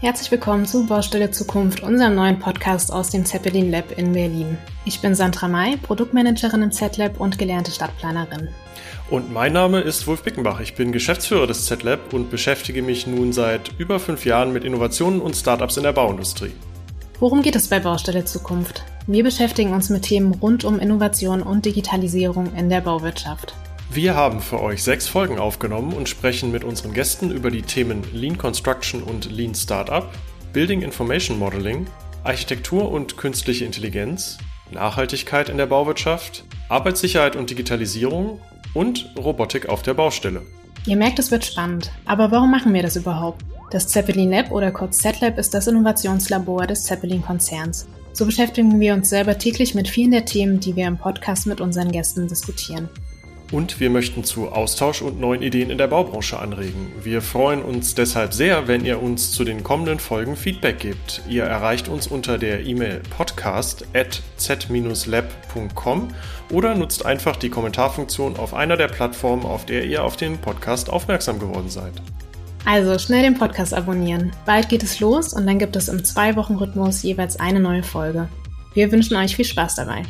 Herzlich willkommen zu Baustelle Zukunft, unserem neuen Podcast aus dem Zeppelin Lab in Berlin. Ich bin Sandra May, Produktmanagerin im Z-Lab und gelernte Stadtplanerin. Und mein Name ist Wolf Bickenbach. Ich bin Geschäftsführer des Z-Lab und beschäftige mich nun seit über fünf Jahren mit Innovationen und Startups in der Bauindustrie. Worum geht es bei Baustelle Zukunft? Wir beschäftigen uns mit Themen rund um Innovation und Digitalisierung in der Bauwirtschaft. Wir haben für euch sechs Folgen aufgenommen und sprechen mit unseren Gästen über die Themen Lean Construction und Lean Startup, Building Information Modeling, Architektur und künstliche Intelligenz, Nachhaltigkeit in der Bauwirtschaft, Arbeitssicherheit und Digitalisierung und Robotik auf der Baustelle. Ihr merkt, es wird spannend. Aber warum machen wir das überhaupt? Das Zeppelin Lab oder kurz Z-Lab ist das Innovationslabor des Zeppelin-Konzerns. So beschäftigen wir uns selber täglich mit vielen der Themen, die wir im Podcast mit unseren Gästen diskutieren. Und wir möchten zu Austausch und neuen Ideen in der Baubranche anregen. Wir freuen uns deshalb sehr, wenn ihr uns zu den kommenden Folgen Feedback gebt. Ihr erreicht uns unter der E-Mail podcast at z-lab.com oder nutzt einfach die Kommentarfunktion auf einer der Plattformen, auf der ihr auf den Podcast aufmerksam geworden seid. Also schnell den Podcast abonnieren. Bald geht es los und dann gibt es im Zwei-Wochen-Rhythmus jeweils eine neue Folge. Wir wünschen euch viel Spaß dabei.